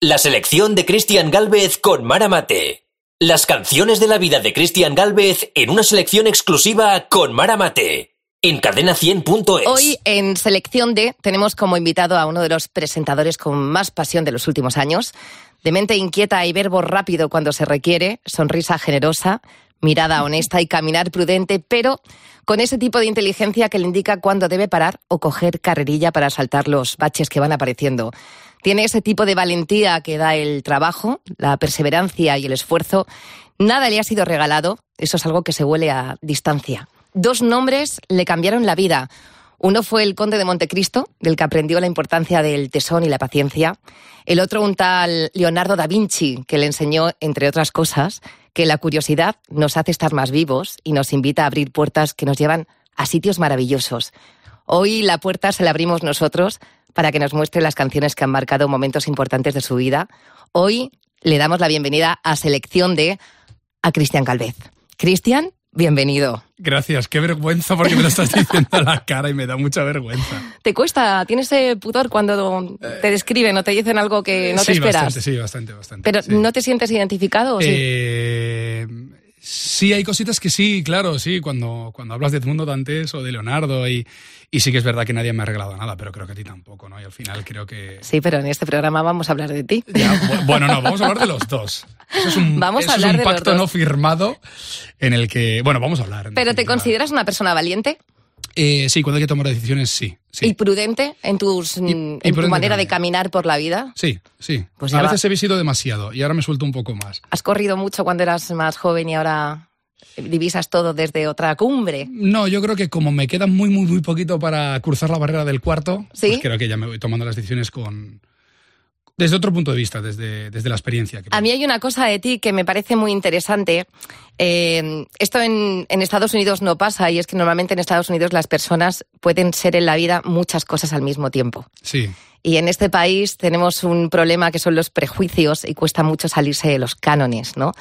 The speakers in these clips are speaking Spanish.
La selección de Cristian Galvez con Mara Mate. Las canciones de la vida de Cristian Galvez en una selección exclusiva con Mara Mate. En cadena100.es. Hoy en Selección D tenemos como invitado a uno de los presentadores con más pasión de los últimos años. De mente inquieta y verbo rápido cuando se requiere, sonrisa generosa, mirada honesta y caminar prudente, pero con ese tipo de inteligencia que le indica cuándo debe parar o coger carrerilla para saltar los baches que van apareciendo. Tiene ese tipo de valentía que da el trabajo, la perseverancia y el esfuerzo. Nada le ha sido regalado, eso es algo que se huele a distancia. Dos nombres le cambiaron la vida. Uno fue el conde de Montecristo, del que aprendió la importancia del tesón y la paciencia. El otro un tal Leonardo da Vinci, que le enseñó, entre otras cosas, que la curiosidad nos hace estar más vivos y nos invita a abrir puertas que nos llevan a sitios maravillosos. Hoy la puerta se la abrimos nosotros para que nos muestre las canciones que han marcado momentos importantes de su vida. Hoy le damos la bienvenida a Selección de a Cristian Calvez. Cristian, bienvenido. Gracias, qué vergüenza porque me lo estás diciendo a la cara y me da mucha vergüenza. ¿Te cuesta? ¿Tienes pudor cuando te describen o te dicen algo que no sí, te esperas? Bastante, sí, bastante, bastante. Pero sí. ¿no te sientes identificado? o sí? Eh, sí, hay cositas que sí, claro, sí, cuando, cuando hablas de Edmundo Dantes o de Leonardo y, y sí que es verdad que nadie me ha regalado nada, pero creo que a ti tampoco, ¿no? Y al final creo que... Sí, pero en este programa vamos a hablar de ti. Ya, bu- bueno, no, vamos a hablar de los dos. Eso es un, Vamos a eso es hablar un de pacto no firmado en el que... Bueno, vamos a hablar. ¿Pero te consideras una persona valiente Eh, sí, cuando hay que tomar decisiones, sí. sí. y prudente en, tus, Y- y en tu manera de caminar por la vida? Sí, sí. Pues a va. veces he sido demasiado y ahora me suelto un poco más. ¿Has corrido mucho cuando eras más joven y ahora divisas todo desde otra cumbre? No, yo creo que como me queda muy, muy, muy poquito para cruzar la barrera del cuarto, ¿Sí? pues creo que ya me voy tomando las decisiones con desde otro punto de vista, desde, desde la experiencia. creo. A mí hay una cosa de ti que me parece muy interesante. Eh, esto en, en Estados Unidos no pasa y es que normalmente en Estados Unidos las personas pueden ser en la vida muchas cosas al mismo tiempo. Sí, Y en este país tenemos un problema que son los prejuicios y cuesta mucho salirse de los cánones, ¿no?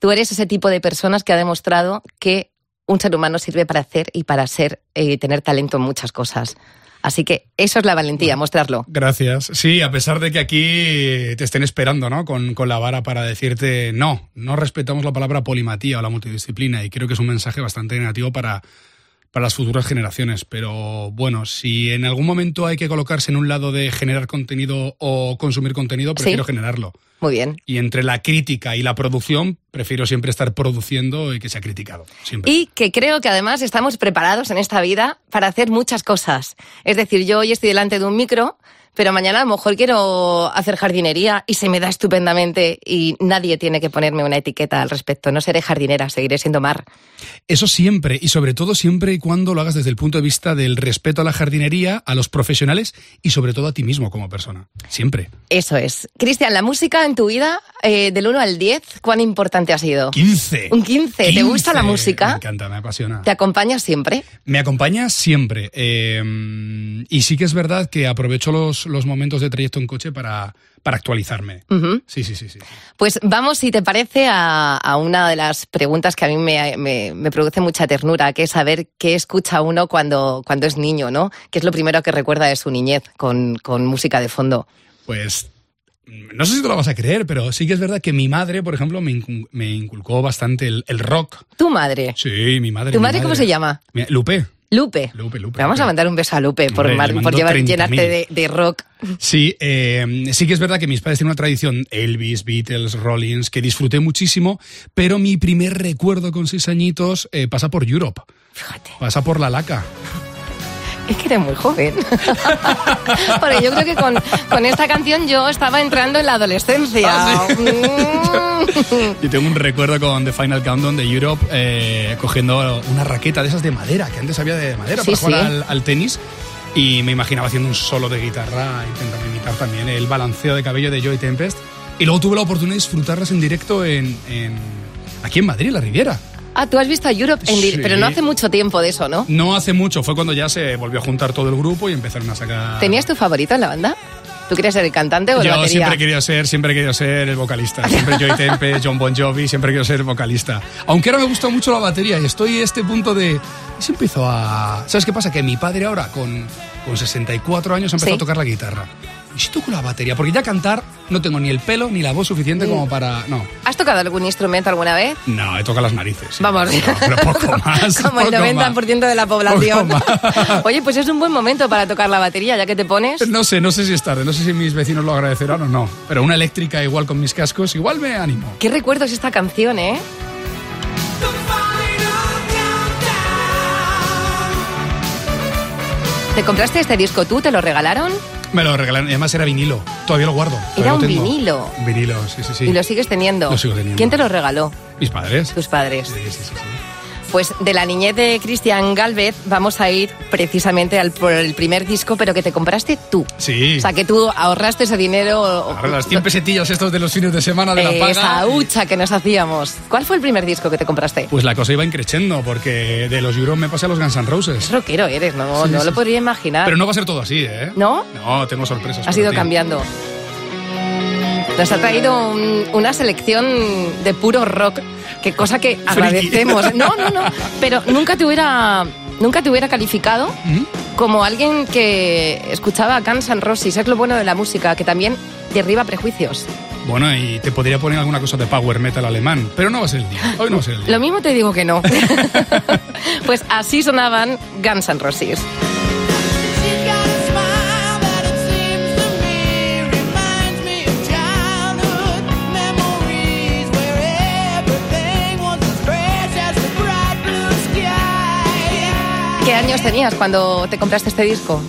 Tú eres ese tipo de personas que ha demostrado que un ser humano sirve para hacer y para ser, eh, tener talento en muchas cosas. Así que eso es la valentía, mostrarlo. gracias. Sí, a pesar de que aquí te estén esperando, ¿no? Con, con la vara para decirte no, no respetamos la palabra polimatía o la multidisciplina y creo que es un mensaje bastante negativo para, para las futuras generaciones. Pero bueno, si en algún momento hay que colocarse en un lado de generar contenido o consumir contenido, prefiero Sí. generarlo. Muy bien. Y entre la crítica y la producción, prefiero siempre estar produciendo y que sea criticado. Siempre. Y que creo que además estamos preparados en esta vida para hacer muchas cosas. Es decir, yo hoy estoy delante de un micro, pero mañana a lo mejor quiero hacer jardinería y se me da estupendamente y nadie tiene que ponerme una etiqueta al respecto. No seré jardinera, seguiré siendo mar. Eso siempre, y sobre todo siempre y cuando lo hagas desde el punto de vista del respeto a la jardinería, a los profesionales y sobre todo a ti mismo como persona. Siempre. Eso es. Cristian, la música en tu vida, eh, del 1 al 10, ¿cuán importante ha sido? 15. Un 15. ¿Te gusta la 15. música? Me encanta, me apasiona. ¿Te acompaña siempre? Me acompaña siempre. eh, y sí que es verdad que aprovecho los, los momentos de trayecto en coche para, para actualizarme. Sí, sí, sí, sí. Pues vamos, si te parece, a, a una de las preguntas que a mí me, me- me produce mucha ternura, que es saber qué escucha uno cuando, cuando es niño, ¿no? ¿Qué es lo primero que recuerda de su niñez con, con música de fondo? Pues no sé si te lo vas a creer, pero sí que es verdad que mi madre, por ejemplo, me, incu- me inculcó bastante el, el rock. Tu madre. Sí, mi madre. ¿Tu mi madre cómo se llama? Lupe. Lupe. Lupe, vamos Lupe. a mandar un beso a Lupe por, Hombre, mar- le por mando llevar, 30.000. llenarte de, de rock. Sí, eh, sí que es verdad que mis padres tienen una tradición, Elvis, Beatles, Rollins, que disfruté muchísimo, pero mi primer recuerdo con seis añitos eh, pasa por Europe, Fíjate. pasa por la laca. Es que eres muy joven. Porque yo creo que con, con esta canción yo estaba entrando en la adolescencia. Ah, sí. Mm. Yo tengo un recuerdo con The Final Countdown de Europe eh, cogiendo una raqueta de esas de madera, que antes había de madera Sí, para jugar sí. al, al tenis. Y me imaginaba haciendo un solo de guitarra, intentando imitar también el balanceo de cabello de Joy Tempest. Y luego tuve la oportunidad de disfrutarlas en directo en, en- aquí en Madrid, en la Riviera. Ah, tú has visto a Europe, en Sí. pero no hace mucho tiempo de eso, ¿no? No hace mucho, fue cuando ya se volvió a juntar todo el grupo y empezaron a sacar... ¿Tenías tu favorito en la banda? ¿Tú querías ser el cantante o el Yo batería? siempre querido ser, siempre querido ser el vocalista. Siempre Joy Tempest, John Bon Jovi, siempre querido ser vocalista. Aunque ahora me gusta mucho la batería y estoy a este punto de... ¿y si empiezo a... ¿Sabes qué pasa? Que mi padre ahora, con, con 64 años, ha empezado Sí. a tocar la guitarra. ¿Y si toco la batería? Porque ya cantar no tengo ni el pelo ni la voz suficiente como para... No. ¿Has tocado algún instrumento alguna vez? No, he tocado las narices. sí. Vamos. No, pero poco más. Como el poco 90% de la población. Más. Oye, pues es un buen momento para tocar la batería, ya que te pones. más. No sé, no sé si es tarde, no sé si mis vecinos lo agradecerán o no. Pero una eléctrica igual con mis cascos, igual me animo. ¿Qué recuerdos esta canción, eh? ¿Te compraste este disco tú? ¿Te lo regalaron? Me lo regalaron, y además era vinilo. Todavía lo guardo. todavía Era lo un tengo. vinilo. Vinilo, sí, sí, sí. Y lo sigues teniendo. Lo sigo teniendo. ¿Quién te lo regaló? Mis padres. Tus padres. Sí, sí, sí, sí. Pues de la niñez de Cristian Galvez vamos a ir precisamente al, por el primer disco, pero que te compraste tú. Sí. O sea, que tú ahorraste ese dinero. Ahora las 100 pesetillas estos de los fines de semana de la paga. Esa hucha que nos hacíamos. ¿Cuál fue el primer disco que te compraste? Pues la cosa iba increciendo, porque de los Euros me pasé a los Guns N' Roses. rockero eres, no, Sí, no sí, lo sí. podría imaginar. Pero no va a ser todo así, ¿eh? ¿No? No, tengo sorpresas. Ha ido cambiando. Nos ha traído un- una selección de puro rock, que cosa que agradecemos. No, no, no. Pero nunca te hubiera, nunca te hubiera calificado ¿Mm? como alguien que escuchaba Guns N' Roses. Es lo bueno de la música, que también derriba prejuicios. Bueno, y te podría poner alguna cosa de power metal alemán, pero no va a ser el día. Hoy no va a ser el día. Lo mismo te digo que no. pues así sonaban Guns N' Roses. Sky. ¿Qué años tenías cuando te compraste este disco?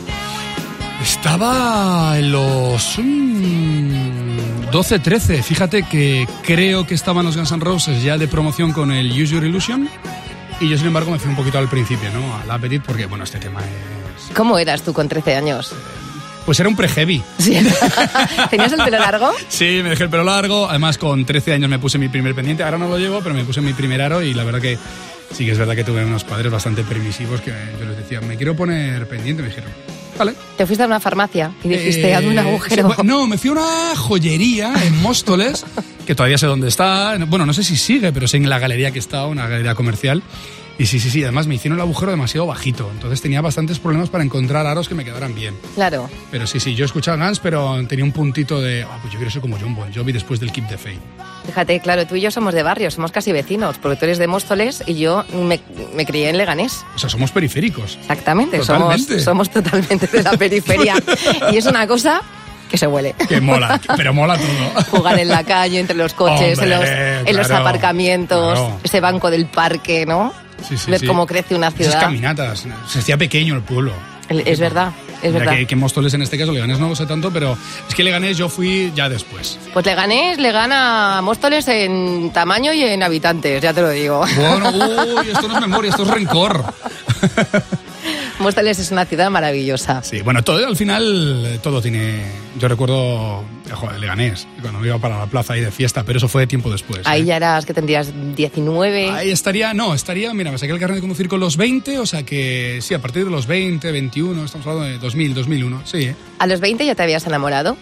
Estaba en los mm, 12, 13. Fíjate que creo que estaban los Guns N' Roses ya de promoción con el Use Your Illusion. Y yo, sin embargo, me fui un poquito al principio, ¿no? Al Appetit, porque, bueno, este tema es... ¿Cómo eras tú con 13 años? Pues era un pre-heavy. Sí. ¿Tenías el pelo largo? Sí, me dejé el pelo largo. Además, con 13 años me puse mi primer pendiente. Ahora no lo llevo, pero me puse mi primer aro y la verdad que sí que es verdad que tuve unos padres bastante permisivos que yo les decía, me quiero poner pendiente. Me dijeron, vale. Te fuiste a una farmacia y dijiste, Eh, hazme un agujero. sí, no, me fui a una joyería en Móstoles, que todavía sé dónde está. Bueno, no sé si sigue, pero sé en la galería que está, una galería comercial. Y sí, sí, sí, además me hicieron el agujero demasiado bajito. Entonces tenía bastantes problemas para encontrar aros que me quedaran bien. Claro. Pero sí, sí, yo escuchaba Guns, pero tenía un puntito de, ah, pues yo quiero ser como John Bon Jovi después del Keep the Faith. Fíjate, claro, tú y yo somos de barrio, somos casi vecinos, porque tú eres de Móstoles y yo me, me crié en Leganés. O sea, somos periféricos. Exactamente, Totalmente. Somos, somos totalmente de la periferia. y es una cosa que se huele. Que mola, pero mola todo. Jugar en la calle, entre los coches, en, los, Hombre, en los claro, aparcamientos, claro. ese banco del parque, ¿no? Sí, sí, Ver cómo crece una Esas ciudad. caminatas. Se hacía pequeño el pueblo. El- Es verdad, es verdad. Que, que Móstoles en este caso, Leganés no lo sé tanto, pero es que Leganés yo fui ya después. Pues Leganés le gana a Móstoles en tamaño y en habitantes, ya te lo digo. Bueno, uy, esto no es memoria, esto es rencor. Móstoles es una ciudad maravillosa. Sí, bueno, todo al final eh, todo tiene. Yo recuerdo, eh, joder, Leganés, cuando iba para la plaza ahí de fiesta, pero eso fue tiempo después. Ahí ¿eh? ya eras que tendrías 19. Ahí estaría, no, estaría, mira, me saqué el carnet de conducir con los 20, o sea que sí, a partir de los 20, 21, estamos hablando de 2000, 2001, sí, ¿eh? ¿A los 20 ya te habías enamorado?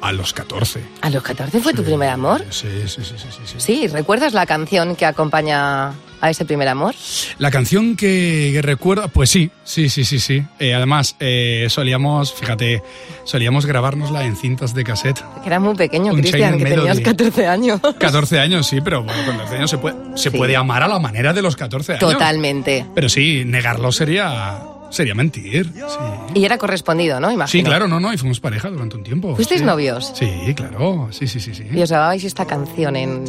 a los 14. ¿A los 14 fue tu primer amor? Sí, sí, sí, sí, sí, sí. Sí, ¿recuerdas la canción que acompaña a ese primer amor? La canción que, que recuerdo, pues sí, sí, sí, sí, sí. Eh, además, eh, solíamos, fíjate, solíamos grabárnosla en cintas de cassette. Que eras muy pequeño, Cristian, que tenías Melody. 14 años. 14 años, sí, pero bueno, con 14 años se puede, se Sí. puede amar a la manera de los 14 años. Totalmente. Pero sí, negarlo sería, sería mentir. Sí. Y era correspondido, ¿no? Imagino. Sí, claro, no, no, y fuimos pareja durante un tiempo. ¿Fuisteis sí. novios? Sí, claro, sí, sí, sí, sí. Y os grababais esta canción en,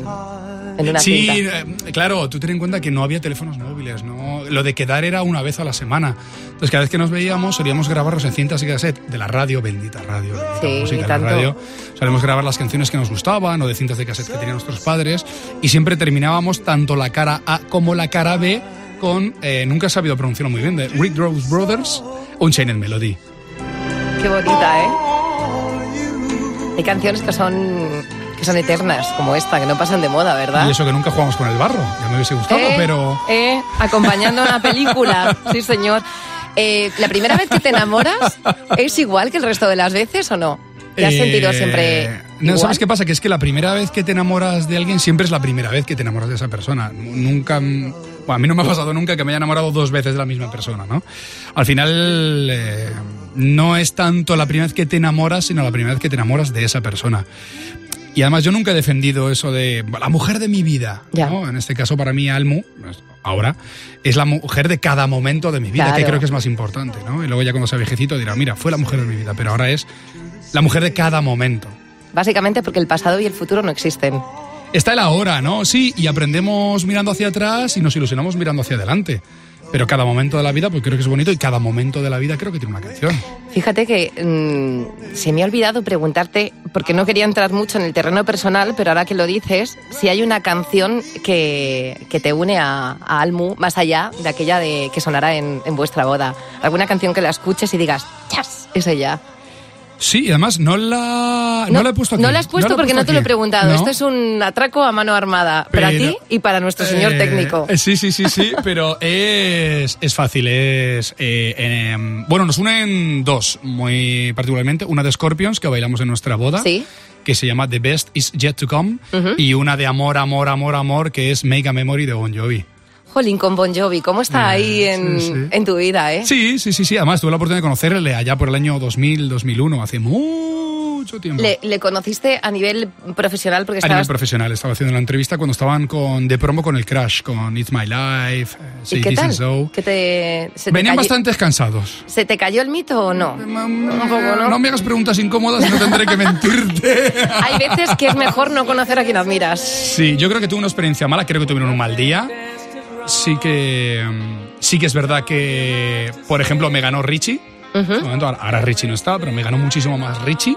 en una Sí, cinta. eh, claro, tú ten en cuenta que no había teléfonos móviles, ¿no? Lo de quedar era una vez a la semana. Entonces, cada vez que nos veíamos, solíamos grabarlos en cintas y cassette de la radio, bendita radio, bendita Sí, música tanto. la radio. Solíamos grabar las canciones que nos gustaban o de cintas de cassette que tenían nuestros padres y siempre terminábamos tanto la cara A como la cara B con, eh, nunca he sabido pronunciarlo muy bien, de Rick Rose Brothers, Unchained Melody. Qué bonita, ¿eh? Hay canciones que son que son eternas, como esta, que no pasan de moda, ¿verdad? Y eso que nunca jugamos con el barro, ya me hubiese gustado, Eh, pero... eh, acompañando una película, sí señor. Eh, ¿La primera vez que te enamoras es igual que el resto de las veces o no? ¿Te has Eh, sentido siempre No, igual? ¿sabes qué pasa? Que es que la primera vez que te enamoras de alguien siempre es la primera vez que te enamoras de esa persona. Nunca... Bueno, a mí no me ha pasado nunca que me haya enamorado dos veces de la misma persona, ¿no? Al final, eh, no es tanto la primera vez que te enamoras, sino la primera vez que te enamoras de esa persona. Y además yo nunca he defendido eso de la mujer de mi vida. Ya. ¿no? En este caso, para mí, Almu, pues, ahora, es la mujer de cada momento de mi vida, Claro. que creo que es más importante. ¿no? Y luego ya cuando sea viejecito dirá, mira, fue la mujer de mi vida, pero ahora es la mujer de cada momento. Básicamente porque el pasado y el futuro no existen. Está el ahora, ¿no? Sí, y aprendemos mirando hacia atrás y nos ilusionamos mirando hacia adelante. Pero cada momento de la vida, pues creo que es bonito y cada momento de la vida creo que tiene una canción. Fíjate que mm, se me ha olvidado preguntarte, porque no quería entrar mucho en el terreno personal, pero ahora que lo dices, si hay una canción que, que te une a, Almu, más allá de aquella de, que sonará en, en vuestra boda. Alguna canción que la escuches y digas, ¡chas! Es ella. Sí, y además no la, no, la he puesto aquí. No la has puesto la porque no te lo he preguntado. No. Esto es un atraco a mano armada. Para ti y para nuestro señor Eh, técnico. eh, Sí, sí, sí, sí, pero es, es fácil. Es, eh, em, bueno, nos unen dos, muy particularmente. Una de Scorpions, que bailamos en nuestra boda. Sí. Que se llama The Best Is Yet to Come. Y una de amor, amor, amor, amor, que es Make a Memory de Bon Jovi. Jolín con Bon Jovi, ¿cómo está ahí Eh, en, sí, sí. en tu vida, eh? Sí, sí, sí, sí. Además, tuve la oportunidad de conocerle allá por el año 2000, 2001, hace mucho tiempo. Le, le conociste a nivel profesional porque a nivel profesional, estaba haciendo la entrevista cuando estaban con, de promo con el Crash, con It's My Life, eh, ¿Y qué This tal? So. ¿Qué te, se te Venían cayó- bastante cansados. ¿Se te cayó el mito o no? Un poco, ¿no? me hagas preguntas incómodas y no tendré que mentirte. Hay veces que es mejor no conocer a quien admiras. Sí, yo creo que tuve una experiencia mala, creo que tuvieron un mal día. Sí que, mm, sí que es verdad que, por ejemplo, me ganó Richie. En su momento, ahora- Richie no está, pero me ganó muchísimo más Richie.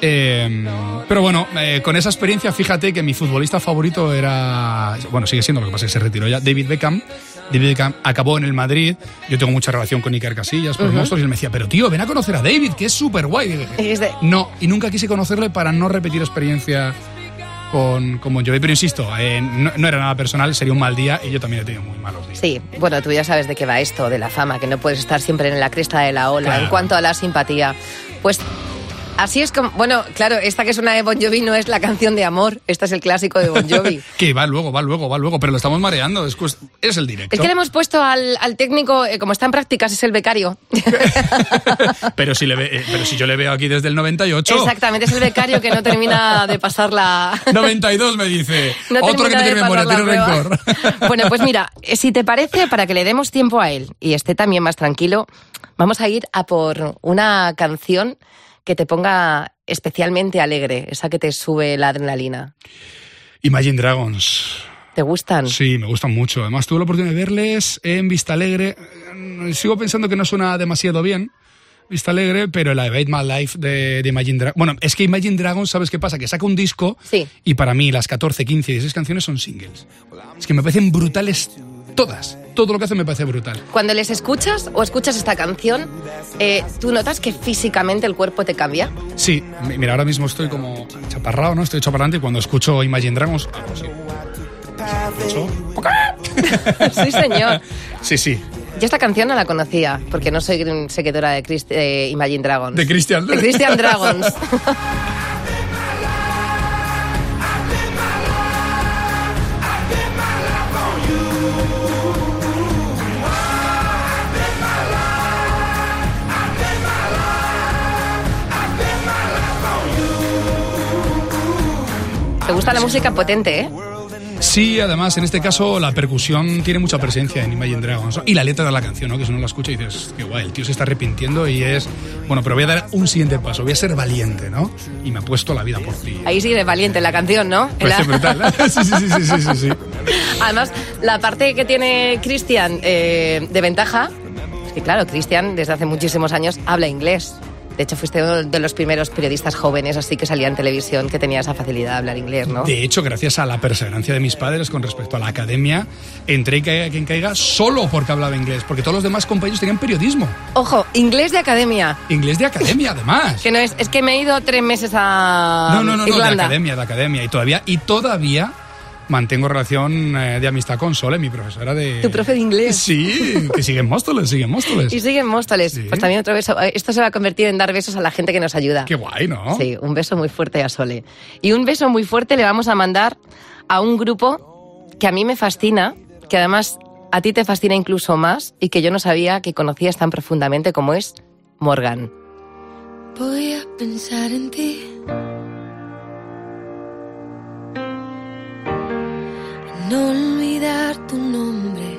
Eh, pero bueno, eh, con esa experiencia, fíjate que mi futbolista favorito era, bueno, sigue siendo, lo que pasa es que se retiró ya, David Beckham. David Beckham acabó en el Madrid. Yo tengo mucha relación con Iker Casillas, por monstruos, y él me decía, pero tío, ven a conocer a David, que es súper guay. No, y nunca quise conocerle para no repetir experiencia con, con Bon Jovi. Pero insisto, eh, no, no era nada personal, sería un mal día y yo también he tenido muy malos días. Sí, bueno, tú ya sabes de qué va esto, de la fama, que no puedes estar siempre en la cresta de la ola Claro. en cuanto a la simpatía. Pues así es como, bueno, claro, esta que es una de Bon Jovi no es la canción de amor, esta es el clásico de Bon Jovi. que va luego, va luego, va luego, pero lo estamos mareando, es, es el directo. Es que le hemos puesto al, al técnico, eh, como está en prácticas, es el becario. pero, si le ve- eh, pero si yo le veo aquí desde el 98. Exactamente, es el becario que no termina de pasar la... 92 me dice. No Otro que no tiene memoria, tiene rencor. Bueno, pues mira, si te parece, para que le demos tiempo a él y esté también más tranquilo, vamos a ir a por una canción que te ponga especialmente alegre, esa que te sube la adrenalina. Imagine Dragons. ¿Te gustan? Sí, me gustan mucho. Además, tuve la oportunidad de verles en Vista Alegre. Eh, Sigo pensando que no suena demasiado bien. Vista Alegre, pero la de Bait My Life de, de Imagine Dragons. Bueno, es que Imagine Dragons, ¿sabes qué pasa? Que saca un disco Sí. y para mí las 14, 15, 16 canciones son singles. Es que me parecen brutales todas. Todo lo que hacen me parece brutal. Cuando les escuchas o escuchas esta canción, eh, ¿tú notas que físicamente el cuerpo te cambia? Sí, mi- mira, ahora mismo estoy como chaparrado, ¿no? Estoy chaparrante y cuando escucho Imagine Dragons, hago así. Sí, señor. Sí, sí. Yo esta canción no la conocía, porque no soy seguidora de, Christ- de Imagine Dragons. De Christian. De Christian Dragons. Te gusta la música potente, ¿eh? Sí, además, en este caso, la percusión tiene mucha presencia en Imagine Dragons. Y la letra de la canción, ¿no? Que si uno la escucha y dices, qué guay, el tío se está arrepintiendo y es, bueno, pero voy a dar un siguiente paso, voy a ser valiente, ¿no? Y me ha puesto la vida por ti. Ahí sí de valiente la canción, ¿no? La- brutal. Sí, sí, sí, sí, sí, sí, sí. Además, la parte que tiene Cristian eh, de ventaja es que, claro, Cristian desde hace muchísimos años habla inglés. De hecho, fuiste uno de los primeros periodistas jóvenes así que salía en televisión que tenía esa facilidad de hablar inglés, ¿no? De hecho, gracias a la perseverancia de mis padres con respecto a la academia, entré y caiga quien caiga solo porque hablaba inglés, porque todos los demás compañeros tenían periodismo. Ojo, inglés de academia. Inglés de academia, además. Que no es, es que me he ido tres meses a No, no, no, no, de academia, de academia. Y todavía, y todavía mantengo relación eh, de amistad con Sole, mi profesora de... Tu profe de inglés. Sí, que sigue en Móstoles, sigue en Móstoles. Y sigue en Móstoles. Sí. Pues también otro beso. Esto se va a convertir en dar besos a la gente que nos ayuda. Qué guay, ¿no? Sí, un beso muy fuerte a Sole. Y un beso muy fuerte le vamos a mandar a un grupo que a mí me fascina, que además a ti te fascina incluso más y que yo no sabía que conocías tan profundamente como es Morgan. Voy a pensar en ti. No olvidar tu nombre.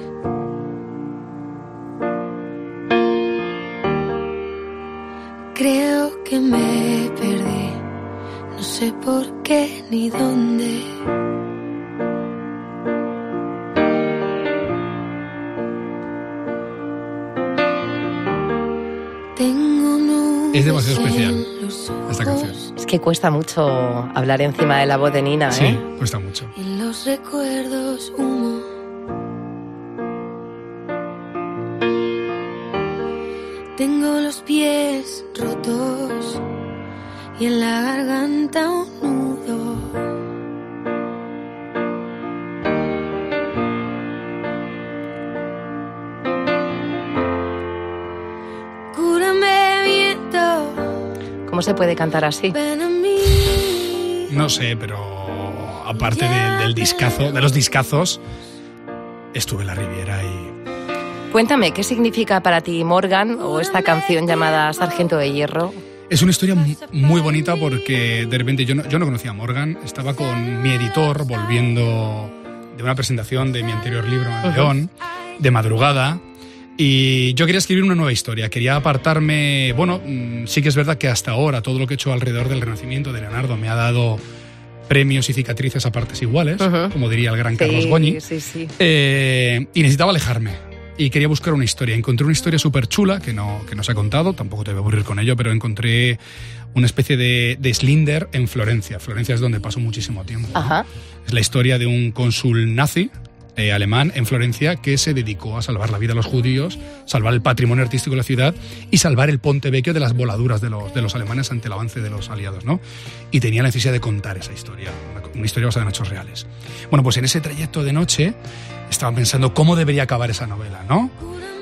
Creo que me perdí. No sé por qué ni dónde. Tengo Es demasiado especial esta canción. Es que cuesta mucho hablar encima de la voz de Nina, Sí, ¿eh? cuesta mucho. y en los recuerdos humo. Tengo los pies rotos y en la garganta un ¿Cómo se puede cantar así? No sé, pero aparte de- del discazo, de los discazos, estuve en la Riviera y Cuéntame, ¿qué significa para ti Morgan o esta canción llamada Sargento de Hierro? Es una historia mu- muy bonita porque de repente yo no, yo no conocía a Morgan, estaba con mi editor volviendo de una presentación de mi anterior libro en León, de madrugada, y yo quería escribir una nueva historia, quería apartarme, bueno, mm, sí que es verdad que hasta ahora todo lo que he hecho alrededor del Renacimiento de Leonardo me ha dado premios y cicatrices a partes iguales, como diría el gran Carlos Goñi. sí, sí. Eh, y necesitaba alejarme. Y quería buscar una historia. Encontré una historia súper chula que no, que no se ha contado, tampoco te voy a aburrir con ello, pero encontré una especie de, de Slinder en Florencia. Florencia es donde paso muchísimo tiempo. ¿no? Ajá. Es la historia de un cónsul nazi eh, alemán en Florencia que se dedicó a salvar la vida a los judíos, salvar el patrimonio artístico de la ciudad y salvar el Ponte Vecchio de las voladuras de los, de los alemanes ante el avance de los aliados. ¿no? Y tenía la necesidad de contar esa historia, una, una historia basada en hechos reales. Bueno, pues en ese trayecto de noche estaba pensando cómo debería acabar esa novela, ¿no?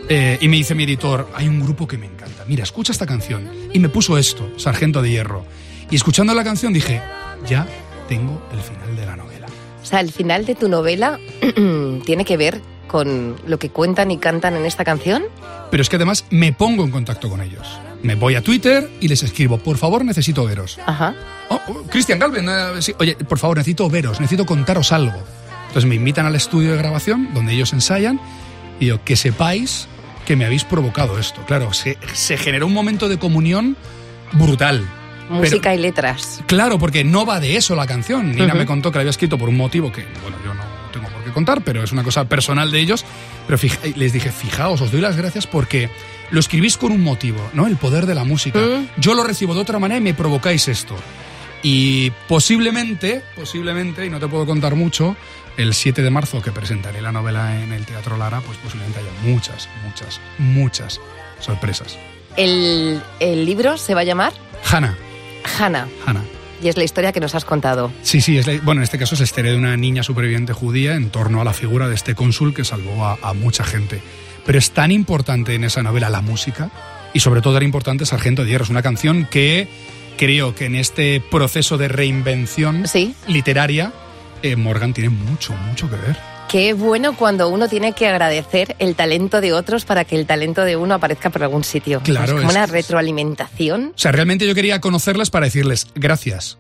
Eh, y me dice mi editor, hay un grupo que me encanta. Mira, escucha esta canción. Y me puso esto, Sargento de Hierro. Y escuchando la canción dije, ya tengo el final de la novela. O sea, el final de tu novela tiene que ver con lo que cuentan y cantan en esta canción. Pero es que además me pongo en contacto con ellos. Me voy a Twitter y les escribo, por favor, necesito veros. Ajá. Oh, oh, Cristian Galvin, eh, sí, oye, por favor, necesito veros, necesito contaros algo. Entonces me invitan al estudio de grabación donde ellos ensayan y digo, que sepáis que me habéis provocado esto. Claro, se, se generó un momento de comunión brutal. Música y letras. Claro, porque no va de eso la canción. Nina me contó que la había escrito por un motivo que, bueno, yo no tengo por qué contar, pero es una cosa personal de ellos. Pero fija- les dije, fijaos, os doy las gracias porque lo escribís con un motivo, ¿no? El poder de la música. Yo lo recibo de otra manera y me provocáis esto. Y posiblemente, posiblemente, y no te puedo contar mucho, el 7 de marzo que presentaré la novela en el Teatro Lara, pues posiblemente haya muchas, muchas, muchas sorpresas. El, el libro se va a llamar Hannah, Hannah Hannah. y es la historia que nos has contado. Sí, sí, es la- bueno, en este caso es la historia de una niña superviviente judía en torno a la figura de este cónsul que salvó a, a mucha gente. Pero es tan importante en esa novela la música y sobre todo era importante Sargento de Hierro. Es una canción que creo que en este proceso de reinvención Sí. literaria eh, Morgan tiene mucho, mucho que ver. Qué bueno cuando uno tiene que agradecer el talento de otros para que el talento de uno aparezca por algún sitio. Claro, es como es- una retroalimentación. O sea, realmente yo quería conocerlas para decirles gracias.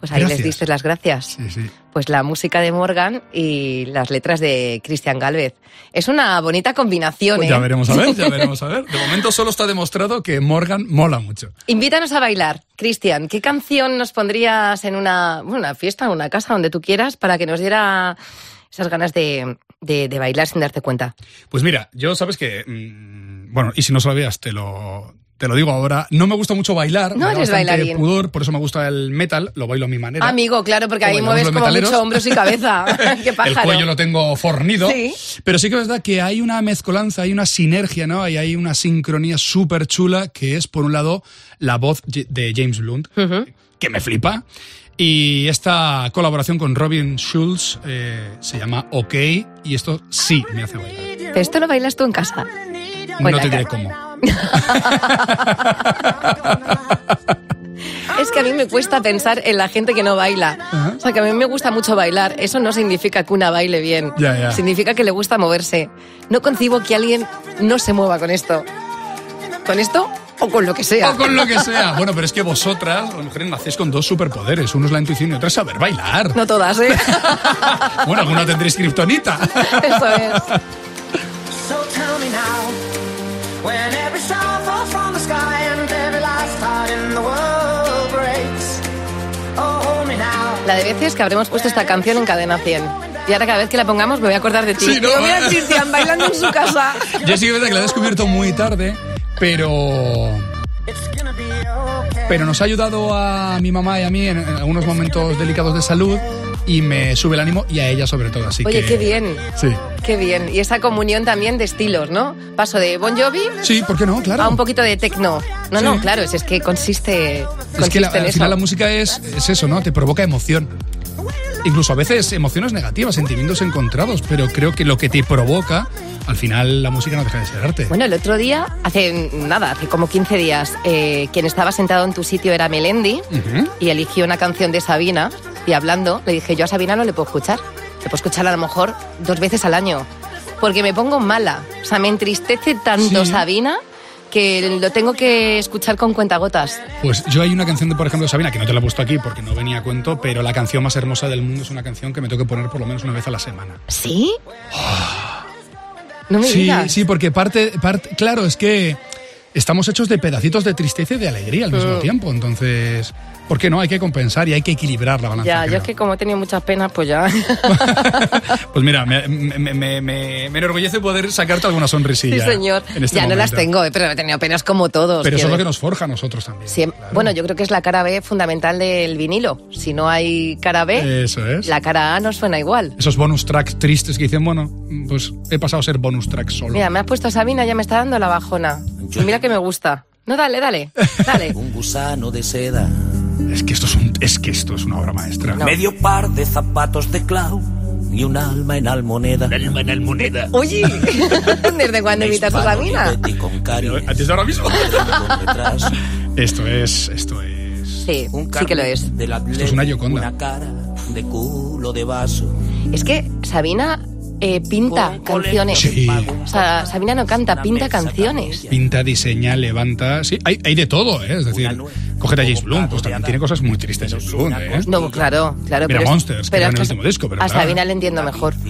Pues ahí les diste las gracias. Sí, sí. Pues la música de Morgan y las letras de Cristian Galvez. Es una bonita combinación, Pues ¿eh? ya veremos a ver, ya veremos a ver. De momento solo está demostrado que Morgan mola mucho. Invítanos a bailar. Cristian, ¿qué canción nos pondrías en una, bueno, una fiesta, en una casa, donde tú quieras, para que nos diera esas ganas de, de- de bailar sin darte cuenta? Pues mira, yo sabes que. mm, bueno, y si no sabías, te lo, te lo digo ahora. No me gusta mucho bailar. No eres bailarín. pudor, por eso me gusta el metal, lo bailo a mi manera. Amigo, claro, porque ahí mueves como mucho hombros y cabeza. ¡Qué El pájaro! cuello lo tengo fornido. Sí. Pero sí que es verdad que hay una mezcolanza, hay una sinergia, ¿no? Y hay una sincronía súper chula que es, por un lado, la voz de James Blunt, que me flipa. Y esta colaboración con Robin Schulz eh, se llama OK y esto sí me hace bailar. Esto lo bailas tú en casa. No te diré cómo. Es que a mí me cuesta pensar en la gente que no baila. O sea, que a mí me gusta mucho bailar. Eso no significa que una baile bien. Significa que le gusta moverse. No concibo que alguien no se mueva con esto. ¿Con esto o con lo que sea? O con lo que sea. Bueno, pero es que vosotras, las mujeres, nacéis con dos superpoderes. Uno es la intuición y otro es saber bailar. No todas, ¿eh? Bueno, alguna tendréis kriptonita. Eso es. So tell me now, when every star falls from the sky and every last heart in the world breaks. Oh, hold me now. La de veces que habremos puesto esta canción en cadena 100. Y ahora cada vez que la pongamos me voy a acordar de ti. Sí, ¿no? Digo, mira a Cristian bailando en su casa. Yo sí que es verdad que la he descubierto muy tarde, pero... Pero nos ha ayudado a mi mamá y a mí en, en algunos momentos delicados de salud y me sube el ánimo y a ella sobre todo. Así Oye, que... qué bien. Sí. Qué bien. Y esa comunión también de estilos, ¿no? Paso de Bon Jovi Sí, ¿por qué no? Claro. a un poquito de techno. No, Sí. no, claro, es, es que consiste, consiste Es que la- en al eso. final la música es, es eso, ¿no? Te provoca emoción. Incluso a veces emociones negativas, sentimientos encontrados, pero creo que lo que te provoca, al final la música no deja de ser arte. Bueno, el otro día, hace nada, hace como 15 días, eh, quien estaba sentado en tu sitio era Melendi y eligió una canción de Sabina y hablando le dije, yo a Sabina no le puedo escuchar. Le puedo escuchar a lo mejor dos veces al año porque me pongo mala. O sea, me entristece tanto Sí. Sabina que lo tengo que escuchar con cuentagotas. Pues yo hay una canción de, por ejemplo, Sabina, que no te la he puesto aquí porque no venía a cuento, pero la canción más hermosa del mundo es una canción que me tengo que poner por lo menos una vez a la semana. ¿Sí? No me Sí, digas. sí, porque parte, parte, claro, es que estamos hechos de pedacitos de tristeza y de alegría al mismo Mm. tiempo, entonces, ¿por qué no? Hay que compensar y hay que equilibrar la balanza. Ya, yo creo. es que como he tenido muchas penas, pues ya. Pues mira, me, me, me, me- enorgullece poder sacarte alguna Sí, sonrisilla. señor. en este ya no las momento. tengo, eh, pero he tenido penas como todos. Pero eso es lo que nos forja a nosotros también. Siem- claro. Bueno, yo creo que es la cara B fundamental del vinilo. Si no hay cara B, Eso es. la cara A no suena igual. Esos bonus tracks tristes que dicen, bueno, pues he pasado a ser bonus track solo. Mira, me has puesto a Sabina, ya me está dando la bajona. Y mira que me gusta. No, dale, dale, dale. un gusano de seda, Es que esto es, un, es que esto es una obra maestra. No. medio par de zapatos de clau y un alma en almoneda. Alma en almoneda. Oye, ¿desde cuándo Me invitas a Sabina? ¿Antes de ahora mismo? Esto es, esto es... Sí, Un sí que lo es. atleta, es una Gioconda. Una cara de culo de vaso. Es que Sabina eh, pinta canciones. Sí. O sea, Sabina no canta, pinta canciones. Pinta, diseña, levanta... Sí, hay, hay de todo, ¿eh? Es decir, cógete a James Blunt, pues también tiene cosas muy tristes James Blunt, ¿eh? No, claro, claro. Mira pero es- Monsters, que pero era en el es que último disco, pero A claro. Sabina le entiendo mejor.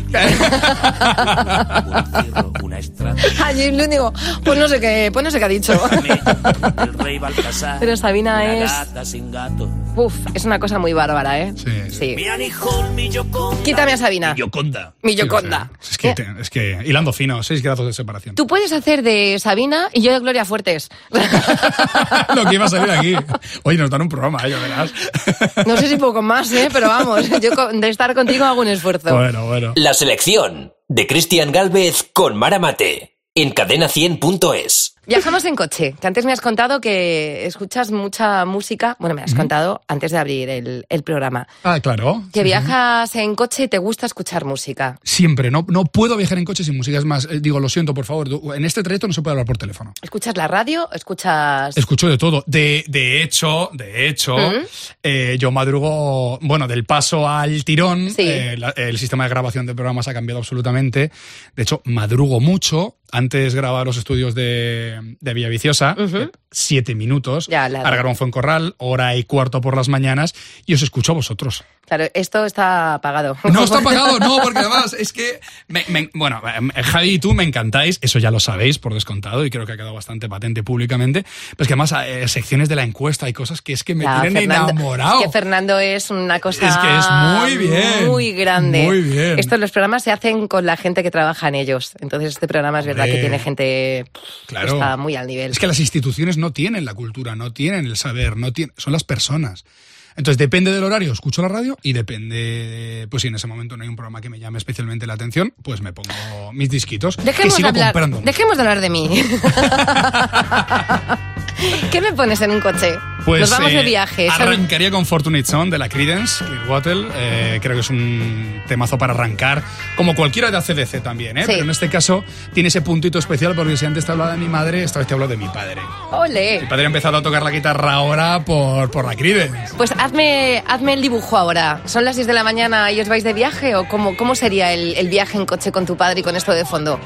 A James Blunt digo, pues no sé qué, pues no sé qué ha dicho. El rey Baltasar. Pero Sabina es-. Uf, es una cosa muy bárbara, ¿eh? Sí. Quítame a Sabina. Yoconda. Mi Es que, te- es que hilando fino, seis grados de separación. Tú puedes hacer de Sabina y yo de Gloria Fuertes. Lo que iba a salir aquí. Oye, nos dan un programa, ¿eh? Verás. No sé si poco más, ¿eh? Pero vamos, yo de estar contigo hago un esfuerzo. Bueno, bueno. La selección de Cristian Galvez con Mara Mate en cadena100.es. Viajamos en coche, que antes me has contado que escuchas mucha música. Bueno, me has contado antes de abrir el, el programa. Ah, claro. Que Sí, sí. viajas en coche y te gusta escuchar música. Siempre, no, no puedo viajar en coche sin música. Es más, eh, digo, lo siento, por favor, en este trayecto no se puede hablar por teléfono. ¿Escuchas la radio? ¿Escuchas...? Escucho de todo. De, de hecho, de hecho, eh, yo madrugo, bueno, del paso al tirón, Sí. eh, la- el sistema de grabación de programas ha cambiado absolutamente. De hecho, madrugo mucho. Antes grababa los estudios de, de Villaviciosa, eh, siete minutos. Ya, la- en Fuencorral, hora y cuarto por las mañanas, y os escucho a vosotros. Claro, esto está apagado. No está pagado, no, porque además es que, me- me- bueno, eh, Javi y tú me encantáis, eso ya lo sabéis por descontado y creo que ha quedado bastante patente públicamente, pero es que además eh, secciones de la encuesta hay cosas que es que me Ya, tienen Fernando- enamorado. Es que Fernando es una cosa Es que es muy bien, muy grande. muy bien. Estos los programas se hacen con la gente que trabaja en ellos. Entonces este programa es verdad Hombre, que tiene gente claro. Está muy al nivel. Es que las instituciones no tienen la cultura, no tienen el saber, no tienen, son las personas. Entonces depende del horario, escucho la radio y depende, pues si en ese momento no hay un programa que me llame especialmente la atención, pues me pongo mis disquitos que Dejemos de hablar, dejemos de hablar de mí. ¿Qué me pones en un coche? Pues Nos vamos eh, de viaje. Arrancaría con Fortunate Son de la Creedence Clearwater. Eh, creo que es un temazo para arrancar, como cualquiera de ACDC también, ¿eh? Sí. Pero en este caso tiene ese puntito especial porque si antes te hablaba de mi madre, esta vez te hablo de mi padre. Mi Ole. padre ha empezado a tocar la guitarra ahora por, por la Creedence. Pues hazme, hazme el dibujo ahora. ¿Son las 10 de la mañana y os vais de viaje? ¿O cómo, cómo sería el, el viaje en coche con tu padre y con esto de fondo?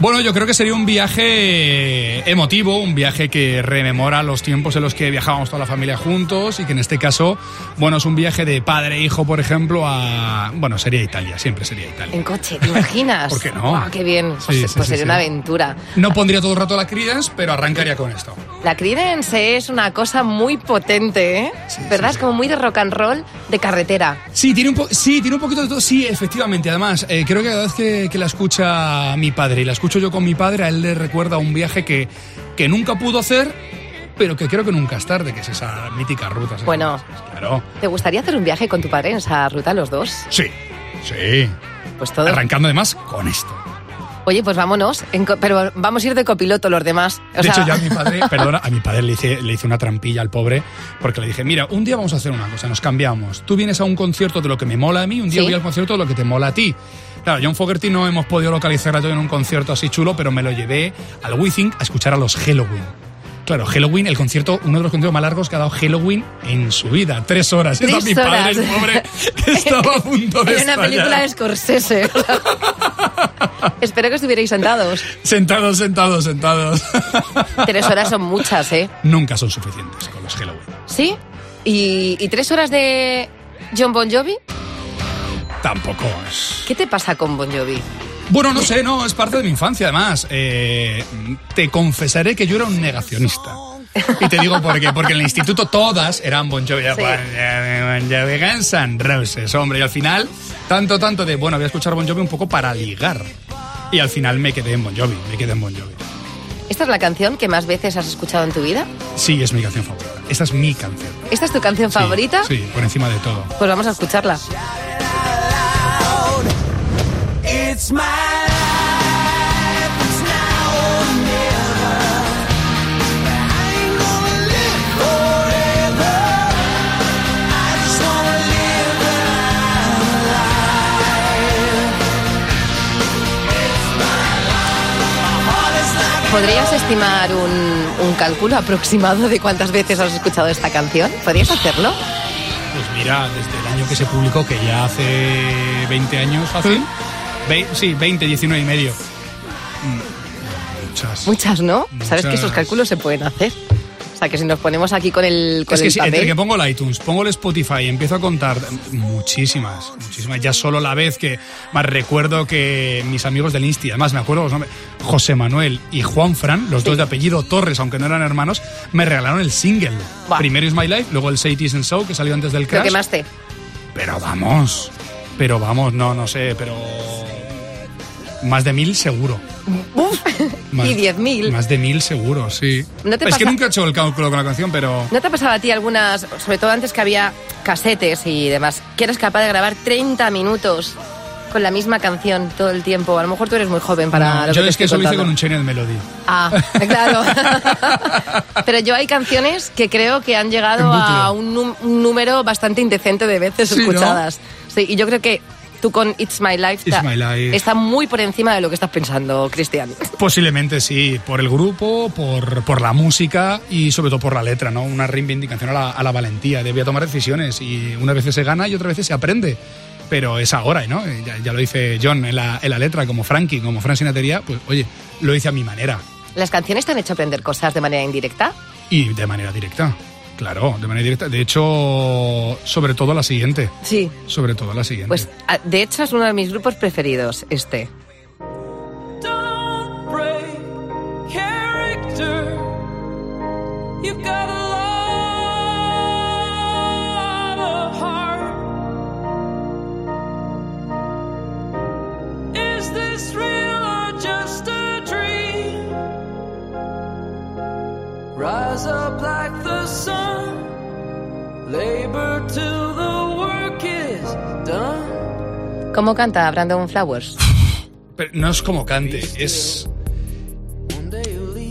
Bueno, yo creo que sería un viaje emotivo, un viaje que rememora los tiempos en los que viajábamos toda la familia juntos y que en este caso, bueno, es un viaje de padre e hijo, por ejemplo, a... Bueno, sería Italia, siempre sería Italia. En coche, ¿te imaginas? ¿Por qué no? Guau, qué bien. Pues, Sí, pues sí, sería una aventura. No pondría todo el rato la Creedence, pero arrancaría con esto. La Creedence es una cosa muy potente, ¿eh? ¿Verdad? Es como muy de rock and roll de carretera. Sí, tiene un, po- sí, tiene un poquito de todo. Sí, efectivamente. Además, eh, creo que cada vez que, que la escucha mi padre y la escucho yo con mi padre, a él le recuerda un viaje que, que nunca pudo hacer, pero que creo que nunca es tarde, que es esa mítica ruta. Bueno. Claro. ¿Te gustaría hacer un viaje con tu padre en esa ruta los dos? Sí, sí. Pues todo. Arrancando además con esto. Oye, pues vámonos. en co- pero vamos a ir de copiloto los demás. O De sea, hecho, ya a mi padre, perdona, a mi padre le hice, le hice una trampilla al pobre porque le dije, mira, un día vamos a hacer una cosa, nos cambiamos. Tú vienes a un concierto de lo que me mola a mí, un día Sí. voy al concierto de lo que te mola a ti. Claro, John Fogerty no hemos podido localizarla en un concierto así chulo, pero me lo llevé al Withing a escuchar a los Halloween. Claro, Halloween, el concierto, uno de los conciertos más largos que ha dado Halloween en su vida. Tres horas. Tres mi padre, el pobre, estaba a punto de Era una estallar. película de Scorsese. Espero que estuvierais sentados. Sentados, sentados, sentados. Tres horas son muchas, ¿eh? Nunca son suficientes con los Halloween. ¿Sí? ¿Y, y tres horas de John Bon Jovi? Tampoco es... ¿Qué te pasa con Bon Jovi? Bueno, no sé, no, es parte de mi infancia además. Eh, te confesaré que yo era un negacionista. Y te digo por qué, porque en el instituto todas eran Bon Jovi, Sí. Bon Jovi, Guns N' Roses, hombre, y al final, tanto, tanto de, bueno, voy a escuchar Bon Jovi un poco para ligar. Y al final me quedé en Bon Jovi, me quedé en Bon Jovi. ¿Esta es la canción que más veces has escuchado en tu vida? Sí, es mi canción favorita. Esta es mi canción. ¿Esta es tu canción Sí, favorita? Sí, por encima de todo. Pues vamos a escucharla. It's my life, it's now or never. I ain't gonna live forever. I just wanna live I'm alive. It's my life. My is like ¿Podrías estimar un, un cálculo aproximado de cuántas veces has escuchado esta canción? ¿Podrías hacerlo? Pues mira, desde el año que se publicó, que ya hace 20 años fácil. Ve- sí, 20, 19 y medio. Muchas. Muchas, ¿no? Sabes que esos cálculos se pueden hacer. O sea, que si nos ponemos aquí con el, con Es que el entre que pongo el iTunes, pongo el Spotify y empiezo a contar muchísimas, muchísimas. Ya solo la vez que más recuerdo que mis amigos del Insti, además me acuerdo los nombres, José Manuel y Juan Fran, los dos de apellido Torres, aunque no eran hermanos, me regalaron el single. Buah. Primero Is My Life, luego el Say It Isn't So, que salió antes del Lo Crash. quemaste. Pero vamos, pero vamos, no, no sé, pero más de mil seguro. Uf, Más- y 10.000. Más de mil seguro, sí. ¿No te es que nunca he hecho el cálculo con la canción, pero... ¿No te ha pasado a ti algunas, sobre todo antes que había casetes y demás, que eres capaz de grabar 30 minutos con la misma canción todo el tiempo? A lo mejor tú eres muy joven para No, lo que yo te es que eso lo hice con un Chained Melody. Ah, claro. Pero yo hay canciones que creo que han llegado a un, número bastante indecente de veces Sí, ¿no? escuchadas. Sí, y yo creo que tú con It's My Life, It's ta- My Life. está muy por encima de lo que estás pensando, Cristian. Posiblemente sí, por el grupo, por, por la música y sobre todo por la letra, ¿no? Una reivindicación a la, a la valentía. Debía tomar decisiones y unas veces se gana y otras veces se aprende. Pero es ahora, ¿no? Ya, ya lo dice John en la, en la letra, como Frankie, como Fran Sinatería, pues oye, lo hice a mi manera ¿Las canciones te han hecho aprender cosas de manera indirecta? y de manera directa. Claro, de manera directa. De hecho, sobre todo la siguiente. Sí. Sobre todo la siguiente. Pues a- de hecho es uno de mis grupos preferidos, este. Don't break character. You've got a lot of heart. Is this real or just a dream? Rise up like the sun. Labor till the work is done. ¿Cómo canta Brandon Flowers? Pero no es como cante, es.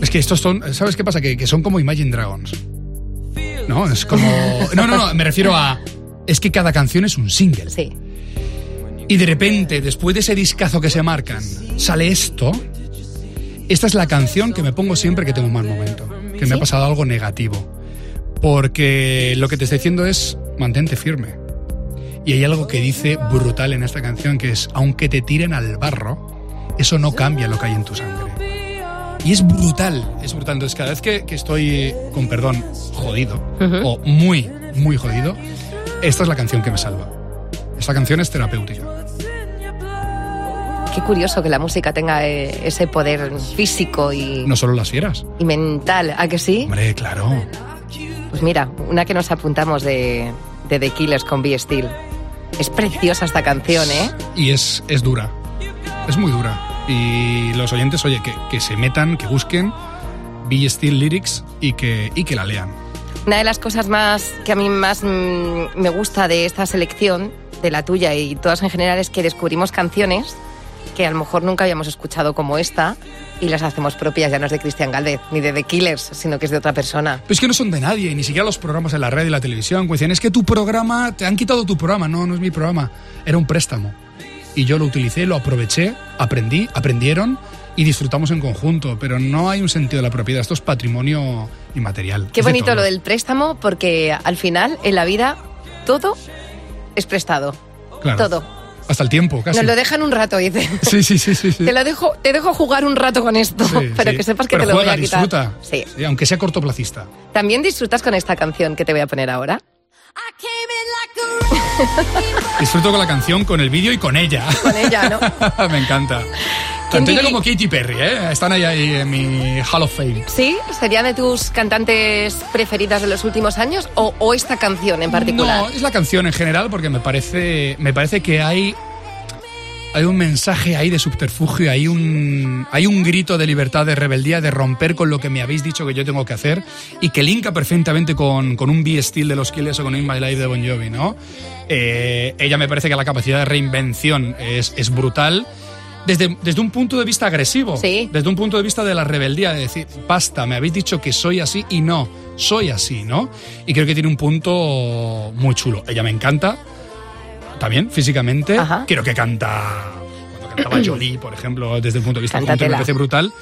Es que estos son, ¿sabes qué pasa? Que, que son como Imagine Dragons. No, es como... No, no, no, me refiero a... Es que cada canción es un single. Sí. Y de repente, después de ese discazo que se marcan, sale esto. Esta es la canción que me pongo siempre que tengo un mal momento, que me ha pasado algo negativo. Porque lo que te estoy diciendo es mantente firme. Y hay algo que dice brutal en esta canción que es, aunque te tiren al barro, eso no cambia lo que hay en tu sangre. Y es brutal, es brutal. Entonces cada vez que, que estoy, con perdón, jodido, o muy, muy jodido, esta es la canción que me salva. Esta canción es terapéutica. Qué curioso que la música tenga eh, ese poder físico y, No solo las fieras. y mental. ¿A que sí? Hombre, claro. Pues mira, una que nos apuntamos de, de The Killers con Be Still. Es preciosa esta canción, ¿eh? Y es, es dura. Es muy dura. Y los oyentes, oye, que, que se metan, que busquen Be Still Lyrics y que, y que la lean. Una de las cosas más que a mí más mm, me gusta de esta selección, de la tuya y todas en general, es que descubrimos canciones que a lo mejor nunca habíamos escuchado como esta y las hacemos propias, ya no es de Cristian Galvez ni de The Killers, sino que es de otra persona. Pero es que no son de nadie, ni siquiera los programas en la red y la televisión. que Dicen, es que tu programa, te han quitado tu programa. No, no es mi programa. Era un préstamo. Y yo lo utilicé, lo aproveché, aprendí, aprendieron y disfrutamos en conjunto. Pero no hay un sentido de la propiedad. Esto es patrimonio inmaterial. Qué de bonito lo del préstamo, porque al final, en la vida, todo es prestado. Claro. Todo. Hasta el tiempo, casi. Nos lo dejan un rato, dice. Sí, sí, sí, sí. sí. Te, lo dejo, te dejo jugar un rato con esto, Sí, pero sí. que sepas que Pero te lo juega, voy a quitar. disfruta. Sí. Sí, aunque sea cortoplacista. También disfrutas con esta canción que te voy a poner ahora. Disfruto con la canción, con el vídeo y con ella. Con ella, ¿no? Me encanta. ¿Quién Tanto ella diri- como Katy Perry, ¿eh? Están ahí, ahí en mi Hall of Fame. ¿Sí? ¿Sería de tus cantantes preferidas de los últimos años o, o esta canción en particular? No, es la canción en general porque me parece, me parece que hay, hay un mensaje ahí de subterfugio, hay un, hay un grito de libertad, de rebeldía, de romper con lo que me habéis dicho que yo tengo que hacer y que linka perfectamente con, con un Be Still de los Killers o con In My Life de Bon Jovi, ¿no? Eh, ella me parece que la capacidad de reinvención es, es brutal. Desde, desde un punto de vista agresivo, Sí. desde un punto de vista de la rebeldía, de decir, basta, me habéis dicho que soy así y no, soy así, ¿no? Y creo que tiene un punto muy chulo. Ella me encanta, también físicamente. Ajá. Creo que canta, cuando cantaba Jolie, por ejemplo, desde el punto de vista country, me parece brutal.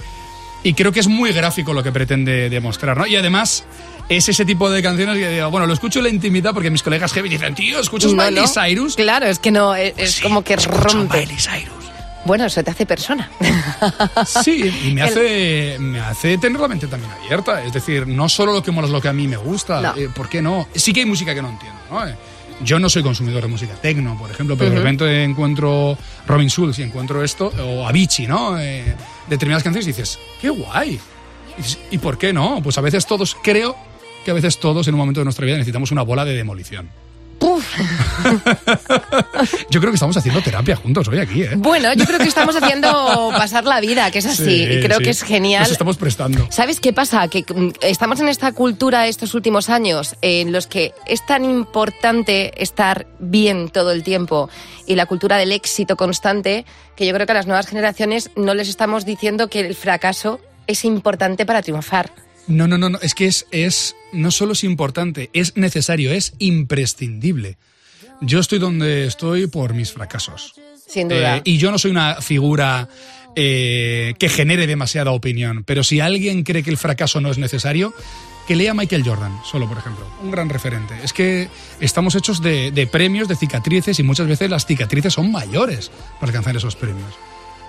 Y creo que es muy gráfico lo que pretende demostrar, ¿no? Y además es ese tipo de canciones que digo, bueno, lo escucho en la intimidad porque mis colegas heavy dicen, tío, ¿escuchas No, Miley no. Cyrus? Claro, es que no, es, es Sí, como que rompe. Miley Cyrus. Bueno, eso te hace persona. Sí, y me El- hace, me hace tener la mente también abierta. Es decir, no solo lo que mola es lo que a mí me gusta. No. eh, ¿Por qué no? Sí que hay música que no entiendo, ¿no? Eh, Yo no soy consumidor de música tecno, por ejemplo, pero de repente encuentro Robin Schulz y encuentro esto, o Avicii, ¿no? Eh, determinadas canciones y dices, ¡qué guay! Y dices, ¿Y por qué no? Pues a veces todos, creo que a veces todos en un momento de nuestra vida necesitamos una bola de demolición. Yo creo que estamos haciendo terapia juntos hoy aquí, ¿eh? Bueno, yo creo que estamos haciendo pasar la vida, que es así, Sí, y creo sí. que es genial. Nos estamos prestando. ¿Sabes qué pasa? Que mm, estamos en esta cultura estos últimos años en los que es tan importante estar bien todo el tiempo y la cultura del éxito constante que yo creo que a las nuevas generaciones no les estamos diciendo que el fracaso es importante para triunfar. No, no, no, no. Es que es, es, no solo es importante, es necesario, es imprescindible. Yo estoy donde estoy por mis fracasos. Sin duda. Eh, y yo no soy una figura eh, que genere demasiada opinión, pero si alguien cree que el fracaso no es necesario, que lea Michael Jordan, solo por ejemplo, un gran referente. Es que estamos hechos de, de premios, de cicatrices, y muchas veces las cicatrices son mayores para alcanzar esos premios.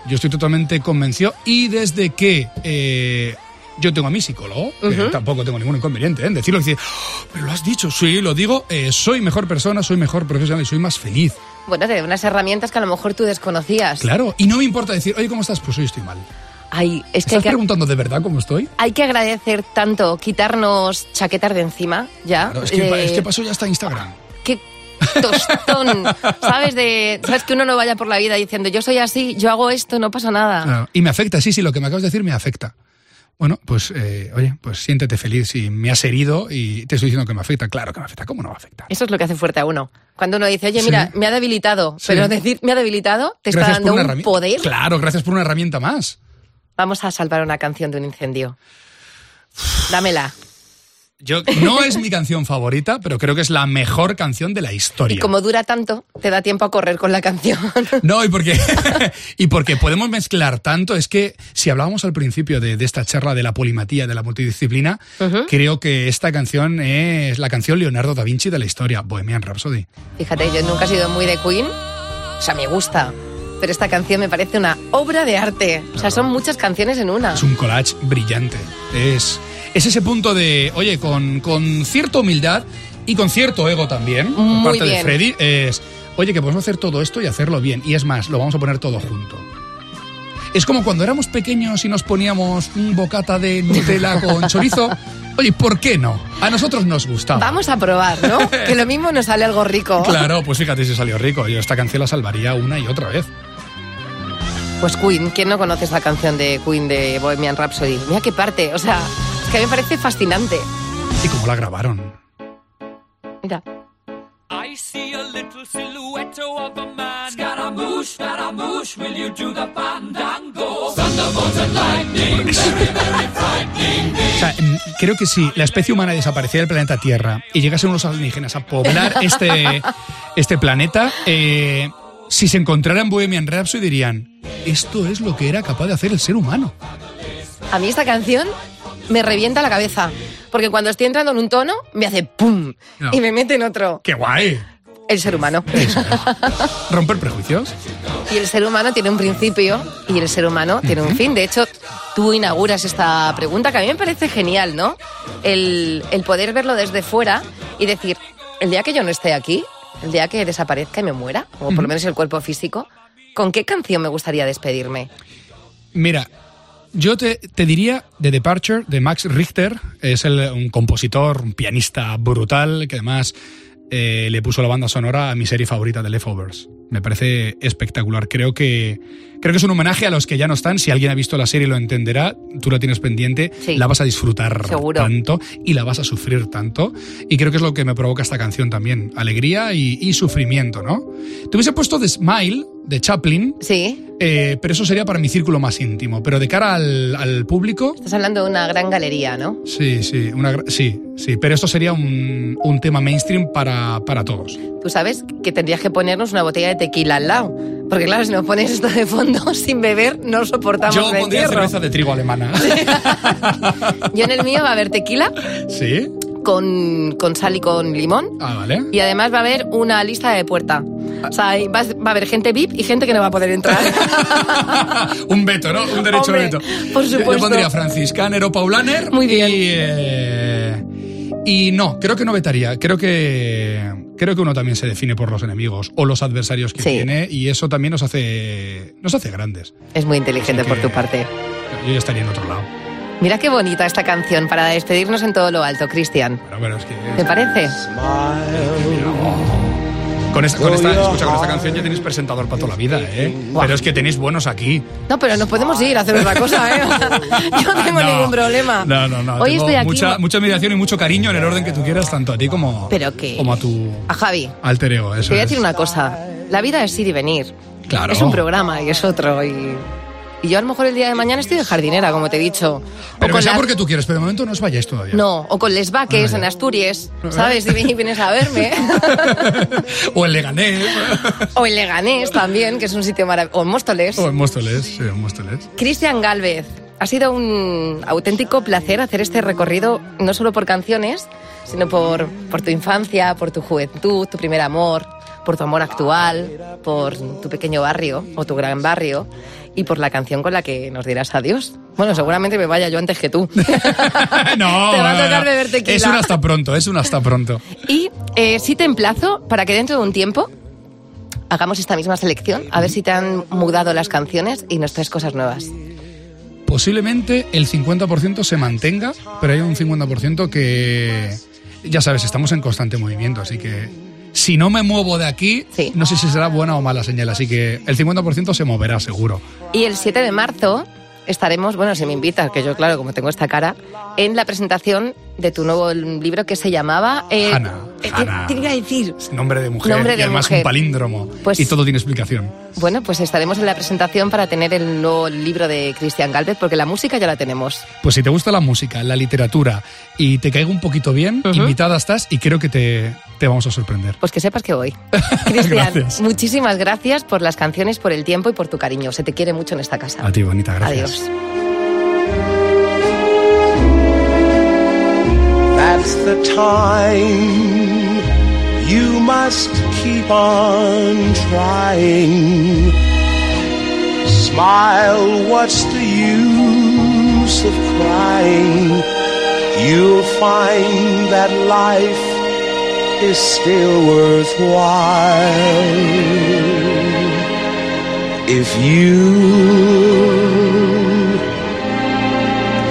Yo estoy totalmente convencido y desde que eh, yo tengo a mi psicólogo, que tampoco tengo ningún inconveniente en decirlo, decir, "Oh, pero lo has dicho, sí, lo digo, eh, soy mejor persona, soy mejor profesional y soy más feliz. Bueno, de unas herramientas que a lo mejor tú desconocías. Claro, y no me importa decir, oye, ¿cómo estás? Pues hoy estoy mal. Ay, es que ¿Estás que, preguntando de verdad cómo estoy? hay que agradecer tanto quitarnos chaquetas de encima, ya. Claro, es, que, de- es que pasó ya hasta Instagram. qué tostón, ¿sabes? De, ¿Sabes? Que uno no vaya por la vida diciendo, yo soy así, yo hago esto, no pasa nada. Claro, Y me afecta, sí, sí, lo que me acabas de decir me afecta. Bueno, pues, eh, oye, pues siéntete feliz si me has herido y te estoy diciendo que me afecta. Claro que me afecta, ¿cómo no va a afectar? Eso es lo que hace fuerte a uno. Cuando uno dice, oye, Sí. mira, me ha debilitado, Sí. pero decir me ha debilitado te está dando un poder. Claro, gracias por una herramienta más. Vamos a salvar una canción de un incendio. Dámela. Yo, no es mi canción favorita, pero creo que es la mejor canción de la historia. Y como dura tanto, te da tiempo a correr con la canción. No, y porque, y porque podemos mezclar tanto, es que si hablábamos al principio de, de esta charla de la polimatía, de la multidisciplina, creo que esta canción es la canción Leonardo da Vinci de la historia, Bohemian Rhapsody. Fíjate, yo nunca he sido muy de Queen. O sea, me gusta. Pero esta canción me parece una obra de arte. O sea, son muchas canciones en una. Es un collage brillante. Es, es ese punto de, oye, con, con cierta humildad y con cierto ego también, por parte de. Freddy, es, oye, que podemos hacer todo esto y hacerlo bien. Y es más, lo vamos a poner todo junto. Es como cuando éramos pequeños y nos poníamos un bocata de Nutella con chorizo. Oye, ¿por qué no? A nosotros nos gustaba. Vamos a probar, ¿no? que lo mismo nos sale algo rico. Claro, pues fíjate si salió rico. Yo esta canción la salvaría una y otra vez. Pues Queen, ¿quién no conoce esta canción de Queen de Bohemian Rhapsody? Mira qué parte, o sea, es que a mí me parece fascinante. ¿Y cómo la grabaron? Mira. I see a little silhouette of a man. Scaramouche, Scaramouche, will you do the fandango? Thunderbolt and lightning, very, very frightening. O sea, creo que si la especie humana desapareciera del planeta Tierra y llegasen unos alienígenas a poblar este, este planeta, eh, si se encontraran Bohemian Rhapsody dirían, esto es lo que era capaz de hacer el ser humano. A mí esta canción me revienta la cabeza. Porque cuando estoy entrando en un tono, me hace ¡pum! No. Y me mete en otro. ¡Qué guay! El ser humano. Romper prejuicios. Y el ser humano tiene un principio y el ser humano tiene un fin. De hecho, tú inauguras esta pregunta que a mí me parece genial, ¿no? El, el poder verlo desde fuera y decir, el día que yo no esté aquí, el día que desaparezca y me muera, o por lo menos el cuerpo físico, ¿con qué canción me gustaría despedirme? Mira, yo te, te diría The Departure de Max Richter. Es el- un compositor, un pianista brutal que además eh, le puso la banda sonora a mi serie favorita de Leftovers. Me parece espectacular. Creo que, creo que es un homenaje a los que ya no están. Si alguien ha visto la serie lo entenderá. Tú la tienes pendiente. Sí. La vas a disfrutar Seguro. tanto y la vas a sufrir tanto. Y creo que es lo que me provoca esta canción también. Alegría y, y sufrimiento, ¿no? Te hubiese puesto The Smile de Chaplin. Sí, Eh, pero eso sería para mi círculo más íntimo. Pero de cara al, al público, estás hablando de una gran galería, ¿no? sí, sí, una, sí, sí. Pero esto sería un, un tema mainstream para, para todos. Tú sabes que tendrías que ponernos una botella de tequila al lado. Porque claro, si nos pones esto de fondo sin beber, no soportamos Yo el pondría encierro. cerveza de trigo alemana. Yo en el mío va a haber tequila ¿Sí? con, con sal y con limón. Ah, vale. Y además va a haber una lista de puerta. O sea, va, va a haber gente VIP y gente que no va a poder entrar. un veto, ¿no? Un derecho Hombre, veto. por Yo- Yo supuesto. pondría Franciscaner o Paulaner. Muy bien. Y, eh, y no, creo que no vetaría. Creo que creo que uno también se define por los enemigos o los adversarios que Sí. tiene y eso también nos hace nos hace grandes. es muy inteligente por tu parte. Yo ya estaría en otro lado. Mira qué bonita esta canción para despedirnos en todo lo alto, Cristian. Pero, pero es que ¿Te parece? Con esta, con esta- escucha, con esta canción ya tenéis presentador para toda la vida, ¿eh? Pero es que tenéis buenos aquí. No, pero nos podemos ir a hacer otra cosa, ¿eh? Yo no tengo No. ningún problema. No, no, no. Hoy Tengo estoy aquí. Mucha, mucha admiración y mucho cariño en el orden que tú quieras, tanto a ti como, Pero que- como a tu A Javi, alter ego. Eso te voy a es. decir una cosa. La vida es ir y venir. Claro. Es un programa y es otro. Y, y yo a lo mejor el día de mañana estoy de jardinera, como te he dicho. Pero o sea la- porque tú quieres, pero de momento no os vayáis todavía. No, o con Les Vaques Ah, en. Asturias, ¿sabes? Y vienes a verme. o en Leganés. o en Leganés también, que es un sitio maravilloso. O en Móstoles. o en Móstoles. Sí, en Móstoles. Cristian Galvez, ha sido un auténtico placer hacer este recorrido, no solo por canciones, sino por, por tu infancia, por tu juventud, tu primer amor, por tu amor actual, por tu pequeño barrio o tu gran barrio y por la canción con la que nos dirás adiós. Bueno, seguramente me vaya yo antes que tú. no, Te va a tocar beber tequila. Es un hasta pronto, es un hasta pronto. Y eh, sí te emplazo para que dentro de un tiempo hagamos esta misma selección, a ver si te han mudado las canciones y nos traes cosas nuevas. Posiblemente el 50% se mantenga, pero hay un 50% que, ya sabes, estamos en constante movimiento, así que si no me muevo de aquí, Sí. no sé si será buena o mala señal, así que el 50% se moverá seguro. Y el 7 de marzo estaremos, bueno, si me invitas, que yo, claro, como tengo esta cara, en la presentación de tu nuevo libro que se llamaba... eh, Hannah, eh, Hannah. ¿Qué te iba a decir? Nombre de mujer Nombre y de además mujer. un palíndromo. Pues- y todo tiene explicación. Bueno, pues estaremos en la presentación para tener el nuevo libro de Cristian Galvez, porque la música ya la tenemos. Pues si te gusta la música, la literatura y te caiga un poquito bien, invitada estás y creo que te, te vamos a sorprender. Pues que sepas que voy. Cristian, Gracias. muchísimas gracias por las canciones, por el tiempo y por tu cariño. Se te quiere mucho en esta casa. A ti, bonita, gracias. Adiós. That's the time you must keep on trying. Smile, what's the use of crying? You'll find that life is still worthwhile if you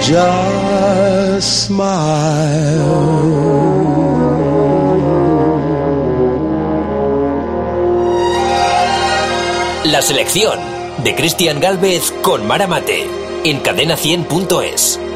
just smile. La selección de Cristian Galvez con Mara Mate en cadena100.es.